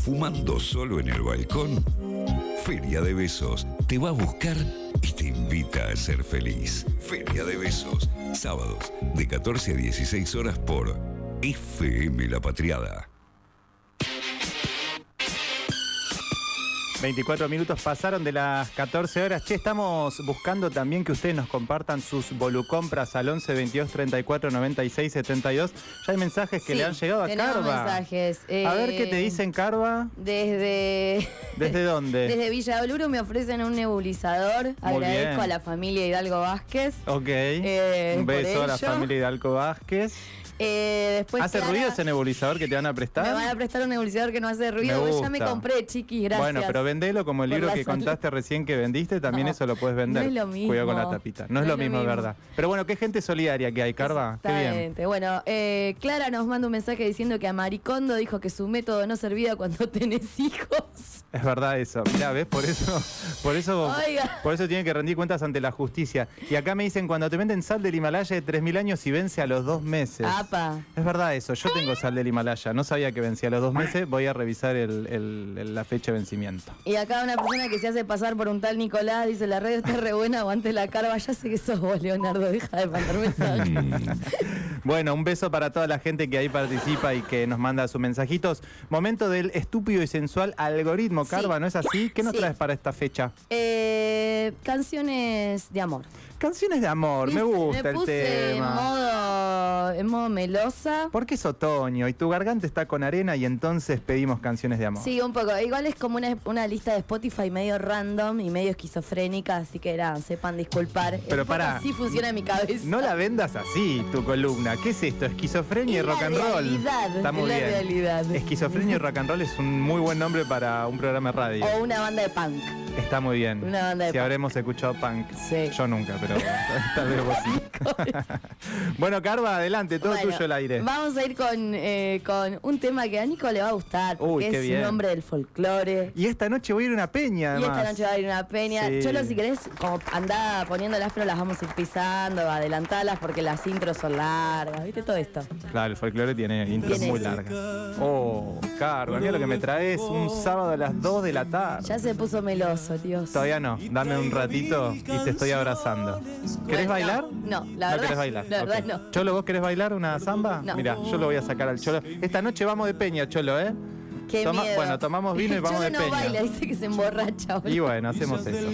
fumando solo en el balcón? Feria de Besos te va a buscar y te invita a ser feliz. Feria de Besos, sábados de 14 a 16 horas por FM La Patriada. 24 minutos pasaron de las 14 horas. Che, estamos buscando también que ustedes nos compartan sus volucompras al 11 22 34 96 72. Ya hay mensajes que Sí, le han llegado a Carva. mensajes. A ver qué te Eh, dicen, Carva. Desde. ¿Desde dónde? Desde Villa Oluro me ofrecen un nebulizador. Muy Agradezco bien. a la familia Hidalgo Vázquez. Ok. Eh, Un beso a la familia Hidalgo Vázquez. Eh, después ¿Hace Clara- ruido ese nebulizador que te van a prestar? Me van a prestar un nebulizador que no hace ruido. Me Ya me compré, chiquis, gracias. Bueno, pero vendelo como el libro que salud. contaste recién que vendiste, también No, eso lo puedes vender. no es lo mismo. Cuidado con la tapita. No, es lo mismo, es verdad. Pero bueno, qué gente solidaria que hay, Carva. Qué bien. Bueno, eh, Clara nos manda un mensaje diciendo que a Maricondo dijo que su método no servía cuando tenés hijos. Es verdad eso. Mirá, ¿ves? Por eso, por eso, Oiga. por eso tienen que rendir cuentas ante la justicia. Y acá me dicen, cuando te venden sal del Himalaya de 3.000 años y vence a los dos meses. Apa. Es verdad eso. Yo tengo sal del Himalaya. No sabía que vencía a los dos meses. Voy a revisar el- el- el- la fecha de vencimiento. Y acá una persona que se hace pasar por un tal Nicolás dice, la red está re buena, aguante la carva. Ya sé que sos vos, Leonardo, deja de mandar mensajes. Bueno, un beso para toda la gente que ahí participa y que nos manda sus mensajitos. Momento del estúpido y sensual algoritmo, Sí. Carva, ¿no es así? ¿Qué nos Sí. traes para esta fecha? Eh, canciones de amor. Canciones de amor, me gusta Me el en tema. modo, en modo melosa. Porque es otoño y tu garganta está con arena y entonces pedimos canciones de amor. Sí, un poco. Igual es como una, una lista de Spotify medio random y medio esquizofrénica, así que era, sepan disculpar. Pero pará. Así funciona mi cabeza. No la vendas así, tu columna. ¿Qué es esto? Esquizofrenia y la rock and roll. realidad, Está muy la bien. realidad. Esquizofrenia y rock and roll es un muy buen nombre para un programa de radio. O una banda de punk. Está muy bien. Una banda de si punk. habremos escuchado punk. Sí. Yo nunca, pero tal vez vos sí. bueno, Carva, adelante, todo Bueno, tuyo el aire. Vamos a ir con, eh, con un tema que a Nico le va a gustar, porque Uy, es bien. un hombre del folclore. Y esta noche voy a ir a una peña, Y además. esta noche va a ir una peña. Sí. Cholo, si querés, como andá poniéndolas, pero las vamos a ir pisando, adelantalas porque las intros son largas, ¿viste? Todo esto. Claro, el folclore tiene intros muy largas. Oh, Carva, mira lo que me traes un sábado a las 2 de la tarde. Ya se puso meloso, Dios. Todavía no, dame un ratito y te estoy abrazando. ¿Querés Bueno, bailar? no, la no verdad- querés bailar. la verdad no. Cholo, ¿vos querés bailar una samba? No. Mira, yo lo voy a sacar al Cholo. Esta noche vamos de peña, Cholo, ¿eh? Qué Toma- miedo. bueno, tomamos vino y vamos de no peña. baila, dice que se emborracha. boludo. Y bueno, hacemos eso.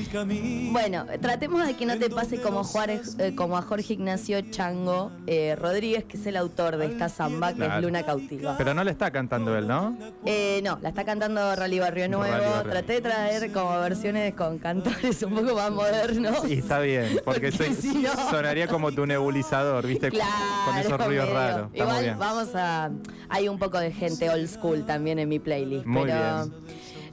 Bueno, tratemos de que no te pase como, Juárez, eh, como a Jorge Ignacio Chango eh, Rodríguez, que es el autor de esta samba, que Claro. es Luna Cautiva. Pero no le está cantando él, ¿no? Eh, no, la está cantando Rally Barrio Nuevo. Rally Barrio. Traté de traer como versiones con cantores un poco más modernos. Y está bien, porque Porque soy- si no- sonaría como tu nebulizador, ¿viste? Claro, Con esos ruidos medio. raros. Está muy Igual bien. vamos a. Hay un poco de gente old school también en mi playlist. Muy pero. bien.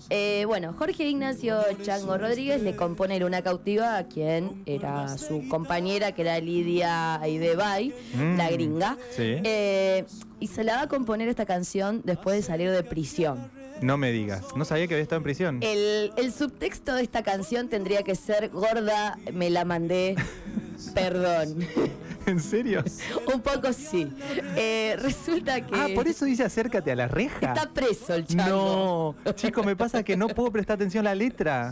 eh, bueno, Jorge Ignacio Chango Rodríguez le compone Luna Cautiva a quien era su compañera, que era Lidia Aidebay, Mm, la gringa. sí. Eh, y se la va a componer esta canción después de salir de prisión. No me digas. No sabía que había estado en prisión. El, el subtexto de esta canción tendría que ser Gorda, me la mandé, perdón. ¿En serio? Un poco sí. Eh, resulta que. Ah, por eso dice acércate a la reja. Está preso el chango. No, chico, me pasa que no puedo prestar atención a la letra.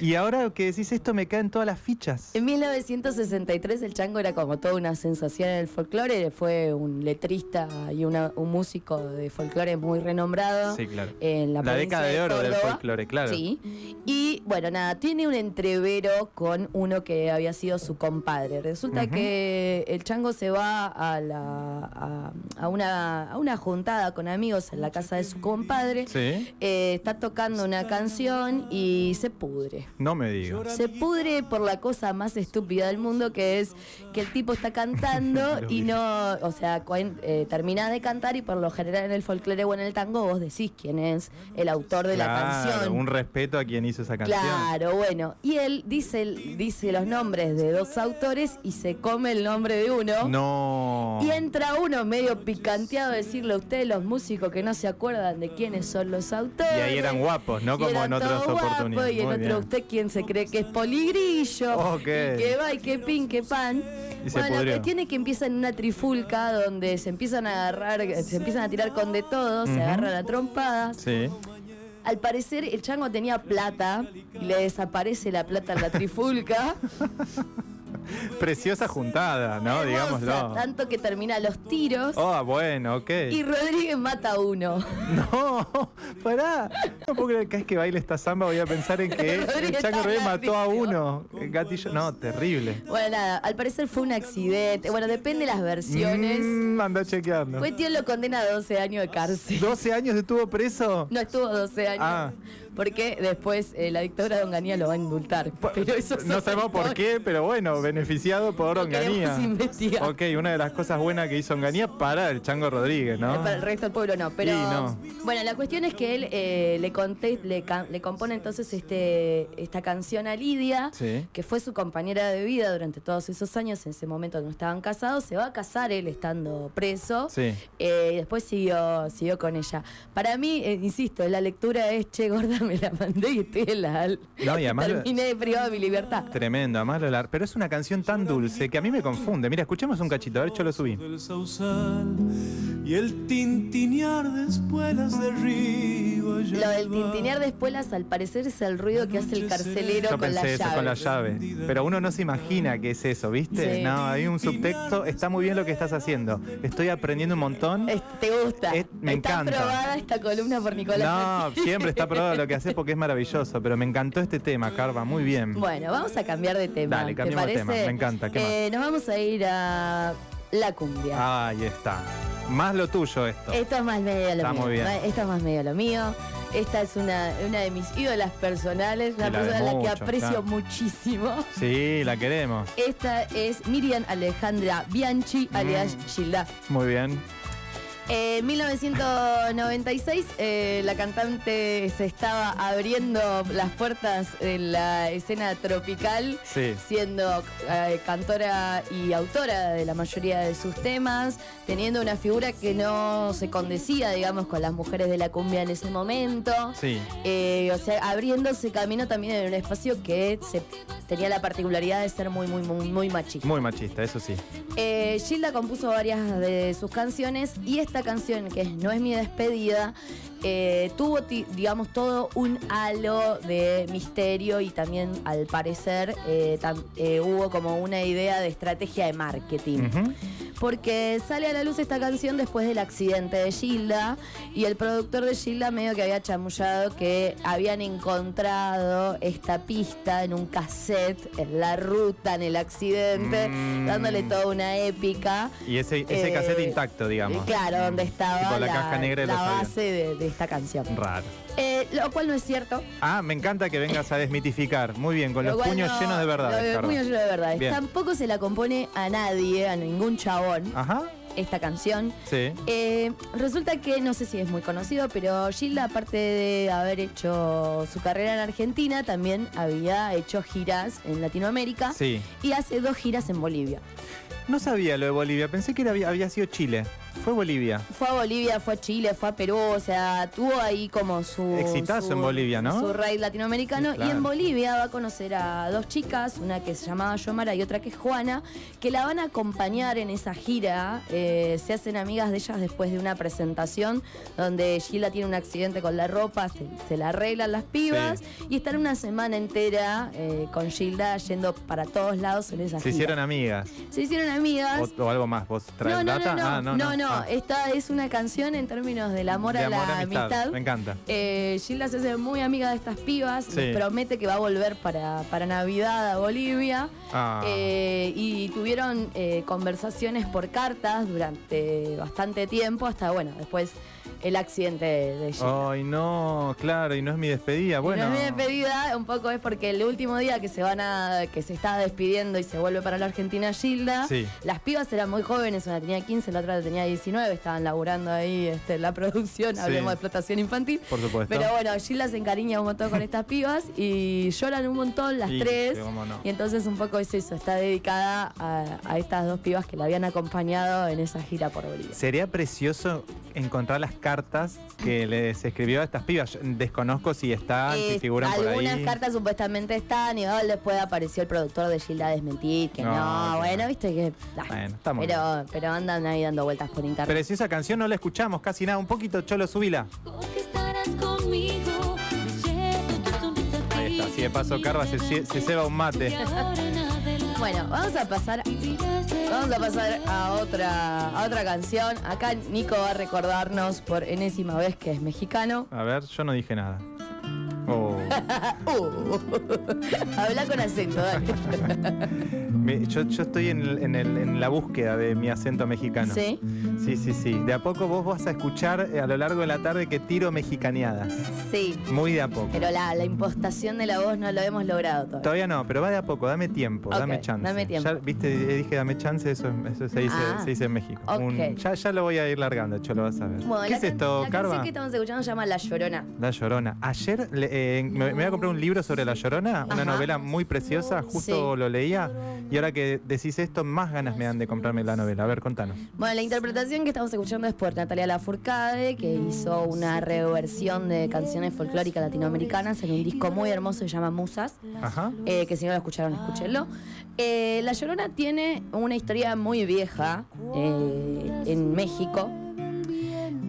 Y ahora que decís esto me caen todas las fichas. En 1963 el chango era como toda una sensación en el folclore, fue un letrista y una- un músico de folclore muy renombrado. Sí, claro. En la, La década de oro del folclore, claro. Sí. Y bueno, nada, tiene un entrevero con uno que había sido su compadre. Resulta que el chango se va a, la, a, a una, a una juntada con amigos en la casa de su compadre. Sí. Eh, está tocando una canción y se pudre. No me digas. Se pudre por la cosa más estúpida del mundo, que es que el tipo está cantando y no, o sea, eh, termina de cantar y por lo general en el folclore o en el tango vos decís quién es el autor de la canción. Un respeto a quien hizo esa canción. Claro, bueno. Y él dice, dice los nombres de dos autores y se come el nombre de uno. No. Y entra uno medio picanteado a decirle a ustedes, los músicos que no se acuerdan de quiénes son los autores. Y ahí eran guapos, ¿no? Como en otras oportunidades. Y en Muy otro, bien. usted quién se cree que es poligrillo. Ok. Y que va y que pin, que pan. Y bueno, la cuestión es que empieza en una trifulca donde se empiezan a agarrar, se empiezan a tirar con de todo, se agarran a trompadas. Sí. Al parecer el chango tenía plata y le desaparece la plata en la trifulca. Preciosa juntada, ¿no? Hermosa, Digámoslo. Tanto que termina los tiros Oh, bueno, ok. y Rodríguez mata a uno. No, pará. No puedo creer que es que baile esta samba voy a pensar en que el Rodríguez Chango está Rodríguez mató a uno. Gatillo. No, terrible. Bueno, nada, al parecer fue un accidente. Bueno, depende de las versiones. Mm, anda chequeando. Cuestión lo condena a 12 años de cárcel. ¿12 años estuvo preso? No estuvo 12 años. Ah. Porque después eh, la dictadura de Onganía lo va a indultar. Pero eso no sabemos por qué, pero bueno, beneficiado por Lo Onganía. investigar. Ok, una de las cosas buenas que hizo Onganía para el Chango Rodríguez, ¿no? Para el resto del pueblo no, pero no. bueno, la cuestión es que él eh, le, conté, le, le compone entonces este, esta canción a Lidia, Sí. que fue su compañera de vida durante todos esos años, en ese momento no estaban casados, se va a casar él estando preso, Sí. eh, y después siguió, siguió con ella. Para mí, eh, insisto, la lectura es, che, gorda, me la mandé y estoy en la... No, y además- Terminé de privado de mi libertad. Tremendo, además lo lar- Pero es una canción tan dulce que a mí me confunde. Mira, escuchemos un cachito, a ver, yo lo subí. Y el tintinear de espuelas de río allá Lo del tintinear de espuelas, al parecer, es el ruido que hace el carcelero Yo con pensé la eso llave. con la llave. Pero uno no se imagina que es eso, ¿viste? Sí. No, hay un subtexto. Está muy bien lo que estás haciendo. Estoy aprendiendo un montón. Es- ¿Te gusta? Es- me está encanta. aprobada esta columna por Nicolás. No, siempre está probado lo que haces porque es maravilloso. Pero me encantó este tema, Carva. Muy bien. Bueno, vamos a cambiar de tema. Dale, ¿te cambiemos de tema, me encanta, ¿qué Eh, nos vamos a ir a la cumbia. Ahí está. Más lo tuyo esto. Esto es más medio lo Está mío. muy bien. Esto es más medio lo mío. Esta es una, una de mis ídolas personales, una la persona a la que aprecio claro. muchísimo. Sí, la queremos. Esta es Miriam Alejandra Bianchi, alias Mm. Gilda. Muy bien. En 1996 eh, la cantante se estaba abriendo las puertas en la escena tropical, Sí. siendo eh, cantora y autora de la mayoría de sus temas, teniendo una figura que no se condecía, digamos, con las mujeres de la cumbia en ese momento. Sí. Eh, o sea, abriéndose camino también en un espacio que se, tenía la particularidad de ser muy, muy, muy, muy machista. Muy machista, eso sí. Eh, Gilda compuso varias de sus canciones y esta canción, que es No es mi despedida, eh, tuvo, digamos, todo un halo de misterio y también, al parecer, eh, tam- eh, hubo como una idea de estrategia de marketing. Porque sale a la luz esta canción después del accidente de Gilda y el productor de Gilda medio que había chamullado que habían encontrado esta pista en un cassette en la ruta, en el accidente, Mm. dándole toda una épica. Y ese, ese cassette intacto, digamos. Claro, donde estaba Tipo la caja negra la base de, de esta canción. Raro. Eh, lo cual no es cierto. Ah, me encanta que vengas a desmitificar. Muy bien, con Lo los puños no- llenos de verdad. lo- Los puños llenos de verdades. Bien. Tampoco se la compone a nadie, a ningún chabón, Ajá, esta canción. sí. Eh, resulta que, no sé si es muy conocido, pero Gilda, aparte de haber hecho su carrera en Argentina, también había hecho giras en Latinoamérica Sí. y hace dos giras en Bolivia. No sabía lo de Bolivia, pensé que era- había, había sido Chile. Fue Bolivia. Fue a Bolivia, fue a Chile, fue a Perú, o sea, tuvo ahí como su... Exitazo su- en Bolivia, ¿no? Su raid latinoamericano. Sí, claro. Y en Bolivia va a conocer a dos chicas, una que se llamaba Yomara y otra que es Juana, que la van a acompañar en esa gira. Eh, se hacen amigas de ellas después de una presentación donde Gila tiene un accidente con la ropa, se, se la arreglan las pibas y están una semana entera eh, con Gilda yendo para todos lados en esa Se gira. hicieron amigas. se hicieron amigas. O, o algo más. ¿Vos traes No, no, data? no, no, Ah, no, no, Ah, esta es una canción en términos del amor de a la amistad. Me encanta. Eh, Gilda se hace muy amiga de estas pibas, Sí. les promete que va a volver para, para Navidad a Bolivia. Ah. Eh, y tuvieron eh, conversaciones por cartas durante bastante tiempo, hasta bueno, después el accidente de, Gilda. Ay, no, claro, y no es mi despedida. Y Bueno. no es mi despedida, un poco es porque el último día que se van a, que se está despidiendo y se vuelve para la Argentina Gilda, Sí. las pibas eran muy jóvenes, una tenía 15, la otra tenía 19, estaban laburando ahí este, en la producción, Sí. hablemos de explotación infantil. Por supuesto. Pero bueno, Gilda se encariña un montón con estas pibas y lloran un montón las Y, tres. cómo no. Y entonces un poco es eso, está dedicada a, a estas dos pibas que la habían acompañado en esa gira por Bolivia. Sería precioso encontrar las cartas que les escribió a estas pibas. Yo Desconozco si están, si Eh, figuran por algunas ahí. cartas supuestamente están y oh, después apareció el productor de Gilda a desmentir que No, bueno, no. viste que ah, Bueno, está pero, pero andan ahí dando vueltas por internet. Pero si esa canción no la escuchamos casi nada, un poquito, Cholo, subila. Estarás conmigo así de paso Carva se, se, se ceba un mate. Bueno, vamos a pasar vamos a pasar a otra a otra canción. Acá Nico va a recordarnos por enésima vez que es mexicano. A ver, yo no dije nada. Oh. Uh, habla con acento, dale. Me- yo, yo estoy en, el- en el- en la búsqueda de mi acento mexicano. ¿Sí? Sí, sí, sí. De a poco vos vas a escuchar eh, a lo largo de la tarde que tiro mexicaneadas. Sí. Muy de a poco. Pero la, la impostación de la voz no lo hemos logrado todavía. Todavía no, pero va de a poco, dame tiempo, dame chance. dame tiempo. Ya, viste, dije dame chance, eso, eso se, dice, Ah, se dice en México. ok. ya, ya lo voy a ir largando, yo lo vas a ver. Bueno, ¿Qué la es esto, La Carva? canción que estamos escuchando se llama La Llorona. La Llorona. Ayer le- eh, me, me voy a comprar un libro sobre La Llorona, una Ajá. novela muy preciosa, justo Sí. lo leía, y ahora que decís esto, más ganas me dan de comprarme la novela. A ver, contanos. Bueno, la interpretación que estamos escuchando es por Natalia Lafourcade, que hizo una reversión de canciones folclóricas latinoamericanas en un disco muy hermoso que se llama Musas. Ajá. eh, que si no lo escucharon, escúchenlo. Eh, la Llorona tiene una historia muy vieja eh, en México.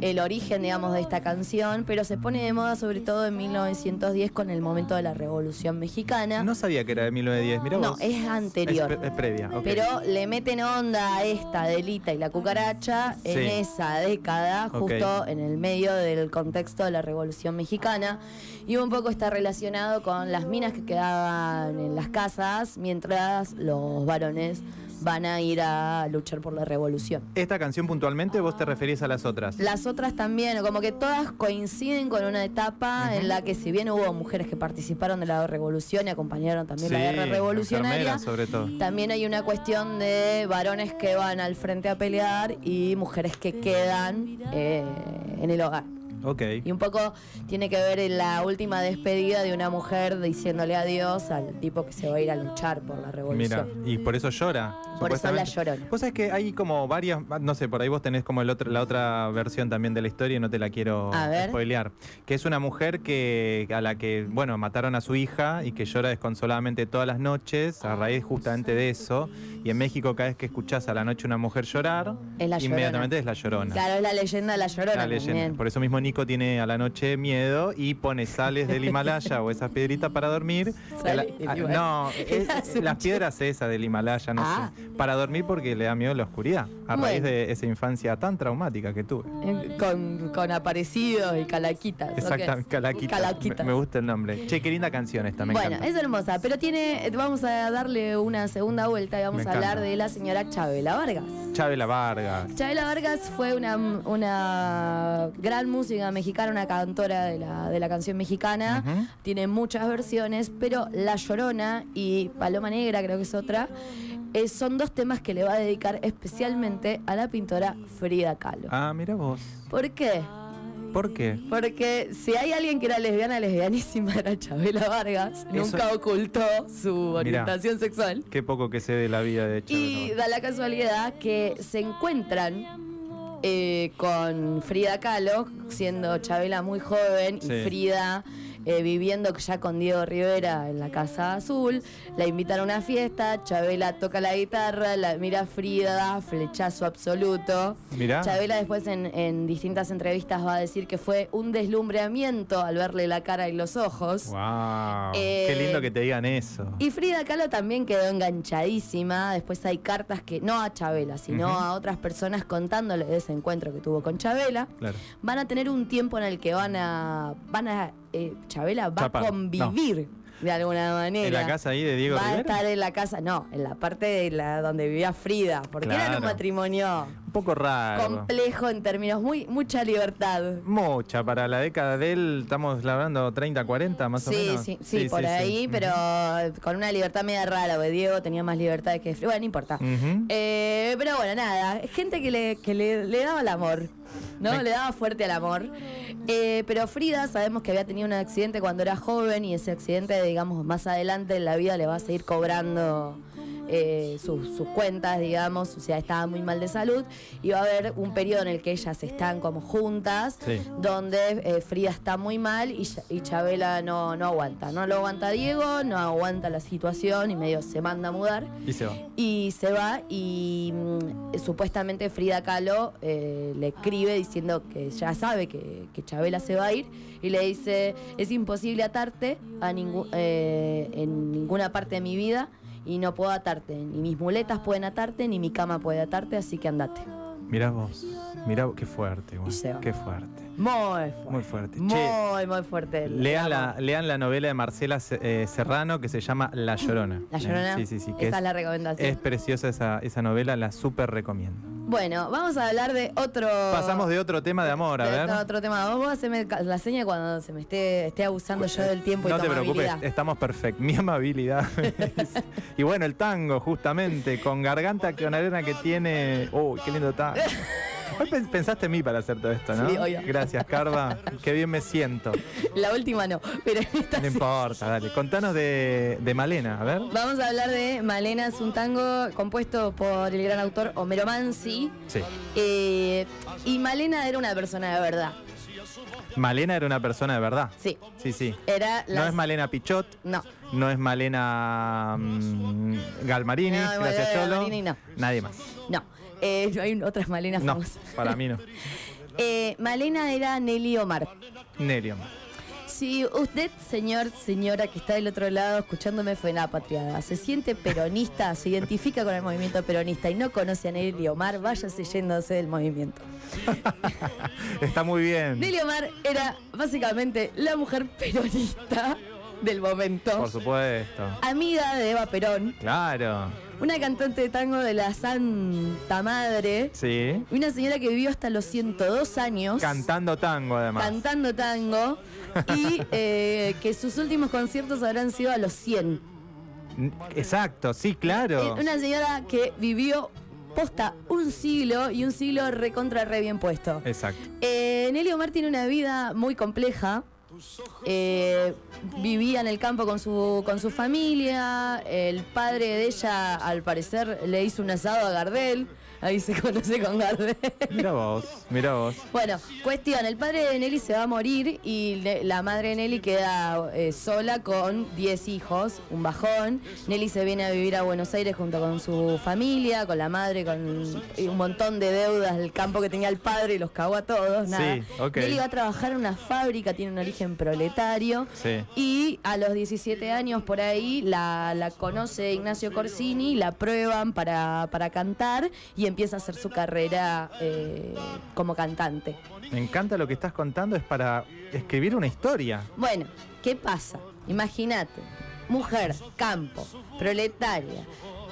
El origen, digamos, de esta canción, pero se pone de moda sobre todo en 1910 con el momento de la Revolución Mexicana. No sabía que era de 1910, mirá No, vos. es anterior. Es, pre- es previa, ok. Pero le meten onda a esta delita y la cucaracha en esa década, justo en el medio del contexto de la Revolución Mexicana. Y un poco está relacionado con las minas que quedaban en las casas mientras los varones van a ir a luchar por la revolución. Esta canción puntualmente vos te referís a las otras. Las otras también, como que todas coinciden con una etapa en la que si bien hubo mujeres que participaron de la revolución y acompañaron también la guerra revolucionaria, enfermeras, sobre todo. también hay una cuestión de varones que van al frente a pelear y mujeres que quedan eh, en el hogar. Ok. Y un poco tiene que ver en la última despedida de una mujer diciéndole adiós al tipo que se va a ir a luchar por la Mira, revolución. y por eso llora. Por eso la llorona. Vos sabés que hay como varias, no sé, por ahí vos tenés como el otro, la otra versión también de la historia y no te la quiero spoilear. Que es una mujer que a la que, bueno, mataron a su hija y que llora desconsoladamente todas las noches a raíz justamente de eso. Y en México cada vez que escuchás a la noche una mujer llorar, Es la llorona. inmediatamente es la llorona. Claro, es la leyenda de la llorona La leyenda. Por eso mismo Nico tiene a la noche miedo y pone sales del Himalaya o esas piedritas para dormir. La- ah, no, es- las piedras esas del Himalaya, no Ah. sé. Para dormir porque le da miedo la oscuridad. A raíz Bueno. de esa infancia tan traumática que tuve. Eh, Con, con aparecidos y calaquitas. ¿o qué Exactamente, es? Calaquita. Calaquitas. Me, me gusta el nombre. Che, qué linda canción esta, me bueno, encanta. es hermosa, pero tiene, vamos a darle una segunda vuelta y vamos Me a hablar encanta. de la señora Chabela Vargas. Chabela Vargas. Chabela Vargas fue una, una gran música mexicana, una cantora de la, de la canción mexicana. Tiene muchas versiones, pero La Llorona y Paloma Negra, creo que es otra, eh, son dos temas que le va a dedicar especialmente a la pintora Frida Kahlo. Ah, mira vos. ¿Por qué? ¿Por qué? Porque si hay alguien que era lesbiana, lesbianísima era Chabela Vargas. Eso- Nunca ocultó su orientación sexual. Qué poco que sé de la vida de Chabela Y da la casualidad que se encuentran eh, con Frida Kahlo, siendo Chabela muy joven Sí. y Frida eh, viviendo ya con Diego Rivera en la Casa Azul. La invitan a una fiesta, Chabela toca la guitarra, la mira Frida, flechazo absoluto. Mirá. Chabela después en, en distintas entrevistas va a decir que fue un deslumbreamiento al verle la cara y los ojos. Wow. Eh, Qué lindo que te digan eso. Y Frida Kahlo también quedó enganchadísima. Después hay cartas que, no a Chabela, sino a otras personas contándole de ese encuentro que tuvo con Chabela. Claro. Van a tener un tiempo en el que van a. van a. eh, Chabela va a convivir de alguna manera. ¿En la casa ahí de Diego Va a estar en la casa, no, en la parte de la donde vivía Frida, porque era Claro. un matrimonio Un poco raro. complejo en términos, muy mucha libertad. Mucha, para la década de él, estamos hablando 30, 40 más o Sí, menos. sí, sí, por ahí, pero con una libertad media rara, porque Diego tenía más libertad que Frida. Bueno, no importa. Eh, pero bueno, nada, gente que le, que le, le daba el amor, ¿no? Me- Le daba fuerte al amor. Eh, pero Frida sabemos que había tenido un accidente cuando era joven y ese accidente, digamos, más adelante en la vida le va a seguir cobrando eh, sus, sus cuentas, digamos, o sea, estaba muy mal de salud, y va a haber un periodo en el que ellas están como juntas, Sí. donde eh, Frida está muy mal y, Cha- y Chabela no, no aguanta, no lo aguanta Diego, no aguanta la situación y medio se manda a mudar. Y se va. Y se va y mm, supuestamente Frida Kahlo eh, le escribe diciendo que ya sabe que, que Chabela se va a ir y le dice, es imposible atarte a ningú- eh, en ninguna parte de mi vida y no puedo atarte, ni mis muletas pueden atarte, ni mi cama puede atarte, así que andate. Mirá vos. Mirá vos, qué fuerte, güey. Qué fuerte. Muy fuerte. Muy fuerte. Muy, Che, muy fuerte. lean la, lean la novela de Marcela eh, Serrano que se llama La Llorona. La Llorona. Sí, sí, sí. Que Esa es, es, la recomendación. es preciosa esa, esa novela, la súper recomiendo. Bueno, vamos a hablar de otro... Pasamos de otro tema de amor, a de ver. otro, tema. Vos haceme la seña cuando se me esté, esté abusando yo del tiempo y No te preocupes, estamos perfectos. Mi amabilidad. y bueno, el tango, justamente, con garganta con arena que tiene. ¡Uy, qué lindo tango! Hoy pen- pensaste en mí para hacer todo esto, ¿no? Sí, obvio. Gracias, Carva. Qué bien me siento. La última no, pero esta No sí. importa, dale. Contanos de, de Malena, a ver. Vamos a hablar de Malena, es un tango compuesto por el gran autor Homero Mansi. Sí. Eh, y Malena era una persona de verdad. Malena era una persona de verdad. Sí, Sí, sí. era. No es Malena Pichot, No, no es Malena mm, Galmarini, No, gracias Cholo. Galmarini no. Nadie más. no. Eh, hay otras Malenas No, famosas. para mí no. Eh, Malena era Nelly Omar. Nelio. Si usted, señor, señora que está del otro lado escuchándome fue la patriada, se siente peronista, se identifica con el movimiento peronista y no conoce a Nelly Omar, váyase yéndose del movimiento. Está muy bien. Nelly Omar era básicamente la mujer peronista del momento. Por supuesto. Amiga de Eva Perón, Claro. una cantante de tango de la Santa Madre, Sí. y una señora que vivió hasta los 102 años Cantando tango, además. cantando tango y eh, que sus últimos conciertos habrán sido a los 100. N- Exacto, sí, claro. Eh, Una señora que vivió posta un siglo y un siglo recontra re bien puesto. Exacto. Eh, Nelly Omar tiene una vida muy compleja. Eh, vivía en el campo con su, con su familia. El padre de ella, al parecer, le hizo un asado a Gardel. Ahí se conoce con Gardel. Mira vos, mira vos. Bueno, cuestión, el padre de Nelly se va a morir y la madre de Nelly queda eh, sola con 10 hijos, un bajón. Nelly se viene a vivir a Buenos Aires junto con su familia, con la madre, con un montón de deudas del campo que tenía el padre y los cagó a todos. Nada. Sí. Nelly va a trabajar en una fábrica, tiene un origen proletario. Sí. Y a los 17 años por ahí la, la conoce Ignacio Corsini, la prueban para, para cantar y empieza a hacer su carrera eh, como cantante. Me encanta lo que estás contando, es para escribir una historia. Bueno, ¿qué pasa? Imagínate, mujer, campo, proletaria.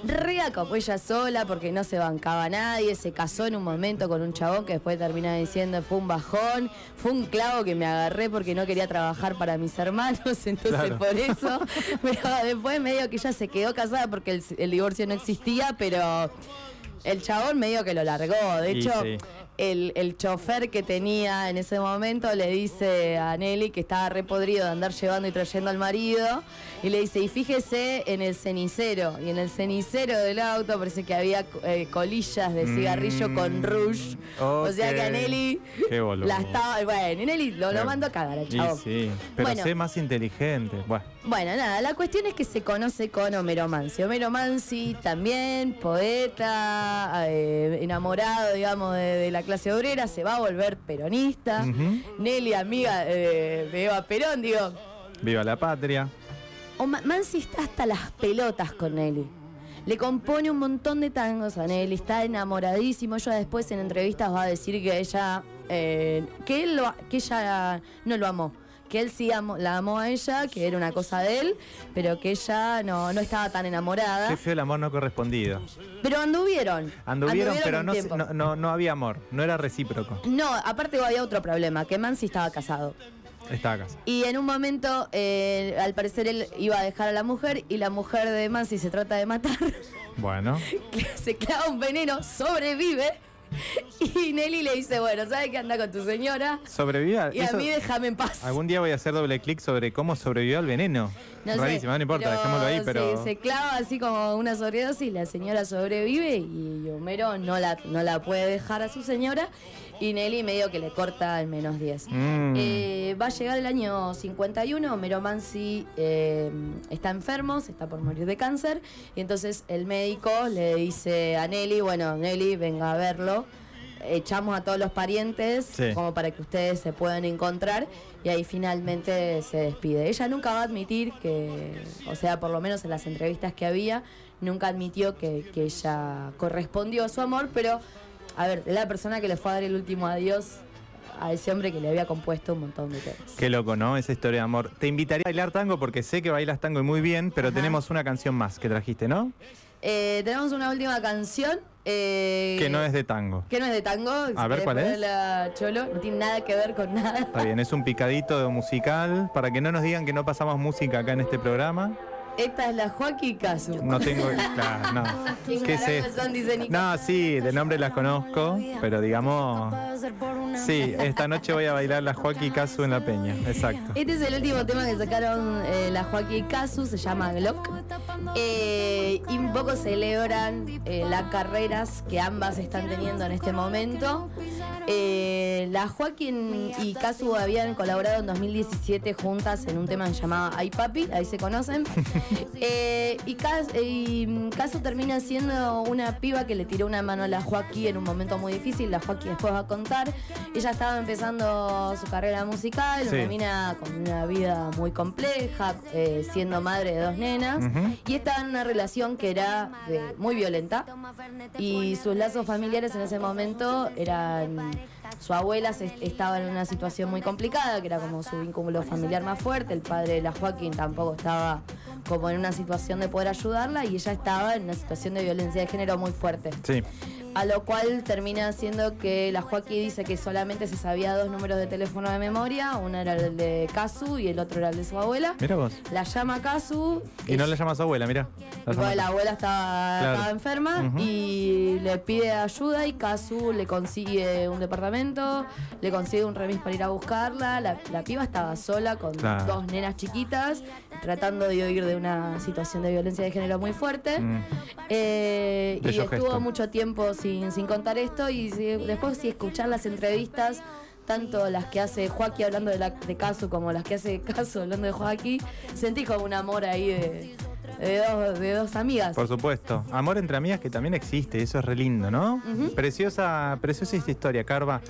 Rea como ella sola porque no se bancaba a nadie, se casó en un momento con un chabón que después termina diciendo fue un bajón, fue un clavo que me agarré porque no quería trabajar para mis hermanos, entonces Claro. por eso, pero después medio que ella se quedó casada porque el, el divorcio no existía, pero el chabón medio que lo largó, de hecho... sí. El, el chofer que tenía en ese momento le dice a Nelly que estaba repodrido de andar llevando y trayendo al marido y le dice, y fíjese en el cenicero, y en el cenicero del auto parece que había eh, colillas de cigarrillo Mm, con rouge, o sea que a. Nelly Qué la estaba, bueno, y Nelly lo, lo mandó a cagar al chabón. sí, pero Bueno. sé más inteligente. Bueno, Bueno, nada, la cuestión es que se conoce con Homero Mansi. Homero Mansi también, poeta, eh, enamorado, digamos, de, de la clase obrera, se va a volver peronista. Nelly, amiga eh, de Eva Perón, digo. viva la patria. o Ma- Mansi está hasta las pelotas con Nelly. Le compone un montón de tangos a Nelly, está enamoradísimo. Ella después en entrevistas va a decir que ella, eh, que él lo- que ella no lo amó. Que él sí amó- la amó a ella, que era una cosa de él, pero que ella no, no estaba tan enamorada. Qué feo el amor no correspondido. Pero anduvieron. Anduvieron, pero no, no, no, no había amor, no era recíproco. No, aparte había otro problema, que Mansi estaba casado. Estaba a casa. Y en un momento, eh, al parecer, él iba a dejar a la mujer y la mujer de Mansi se trata de matar. Bueno, que se clava un veneno, sobrevive Y Nelly le dice, bueno, ¿sabes qué anda con tu señora? Sobrevivió. Y a mí déjame en paz. Algún día voy a hacer doble clic sobre cómo sobrevivió al veneno. No sé, no importa, dejémoslo ahí, pero. Se, se clava así como una sobredosis, la señora sobrevive y Homero no la, no la puede dejar a su señora y Nelly medio que le corta al menos 10. Mm. Eh, va a llegar el año 51, Homero Mansi eh, está enfermo, se está por morir de cáncer y entonces el médico le dice a Nelly, bueno, Nelly, venga a verlo. Echamos a todos los parientes Sí. como para que ustedes se puedan encontrar y ahí finalmente se despide. Ella nunca va a admitir que, o sea, por lo menos en las entrevistas que había, nunca admitió que, que ella correspondió a su amor, pero, a ver, la persona que le fue a dar el último adiós a ese hombre que le había compuesto un montón de temas. Qué loco, ¿no? Esa historia de amor. Te invitaría a bailar tango porque sé que bailas tango y muy bien, pero Ajá. tenemos una canción más que trajiste, ¿no? Eh, tenemos una última canción. eh, Que no es de tango. que no es de tango. A ver, ¿cuál es? ponerla, Cholo, no tiene nada que ver con nada. Está bien, es un picadito musical para que no nos digan que no pasamos música acá en este programa. Esta es la Joaquín Casu. No tengo. Claro, no. ¿Quién ¿Qué es esto? No, sí, de nombre las conozco, pero digamos. Sí, esta noche voy a bailar la Joaquín Casu en la Peña. Exacto. Este es el último tema que sacaron eh, la Joaquín Casu, se llama Glock. Eh, y un poco celebran eh, las carreras que ambas están teniendo en este momento. Eh, la Joaquín y Casu habían colaborado en 2017 juntas en un tema llamado Ay Papi, ahí se conocen. Eh, y, Cas- eh, y Casu termina siendo una piba que le tiró una mano a la Joaquín en un momento muy difícil. La Joaquín después va a contar. Ella estaba empezando su carrera musical, Sí. una mina con una vida muy compleja, eh, siendo madre de dos nenas. Y estaba en una relación que era eh, muy violenta. Y sus lazos familiares en ese momento eran. Su abuela se- estaba en una situación muy complicada, que era como su vínculo familiar más fuerte. El padre de la Joaquín tampoco estaba como en una situación de poder ayudarla y ella estaba en una situación de violencia de género muy fuerte. Sí. A lo cual termina siendo que la Joaquín dice que solamente se sabía dos números de teléfono de memoria, uno era el de Casu y el otro era el de su abuela. Mira vos. La llama Casu Y no le llamas a abuela, mira. La abuela estaba, Claro. estaba enferma y le pide ayuda y Kazu le consigue un departamento, le consigue un remis para ir a buscarla. La, la piba estaba sola con Claro. dos nenas chiquitas, tratando de huir de una situación de violencia de género muy fuerte. Mm. Eh, y estuvo gesto. mucho tiempo sin, sin contar esto y si- después si escuchar las entrevistas, tanto las que hace Joaquín hablando de, la, de Casu como las que hace Casu hablando de Joaquín, sentí como un amor ahí de, de dos, de dos amigas. Por supuesto. Amor entre amigas que también existe, eso es re lindo, ¿no? Preciosa, preciosa esta historia, Carva.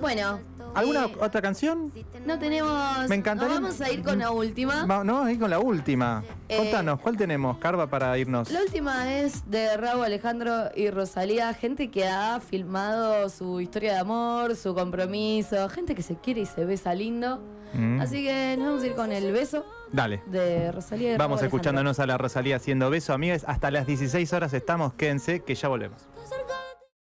Bueno, ¿Alguna eh, otra canción? no tenemos. Me encantaría- nos vamos a ir con la última. Va- no, ahí con la última. Eh, Contanos, ¿cuál tenemos, Carva, para irnos? La última es de Raúl Alejandro y Rosalía, gente que ha filmado su historia de amor, su compromiso, gente que se quiere y se besa lindo. Mm. Así que nos vamos a ir con el beso Dale. de Rosalía y Vamos Raúl escuchándonos a la Rosalía haciendo beso, amigas. Hasta las 16 horas estamos, quédense, que ya volvemos.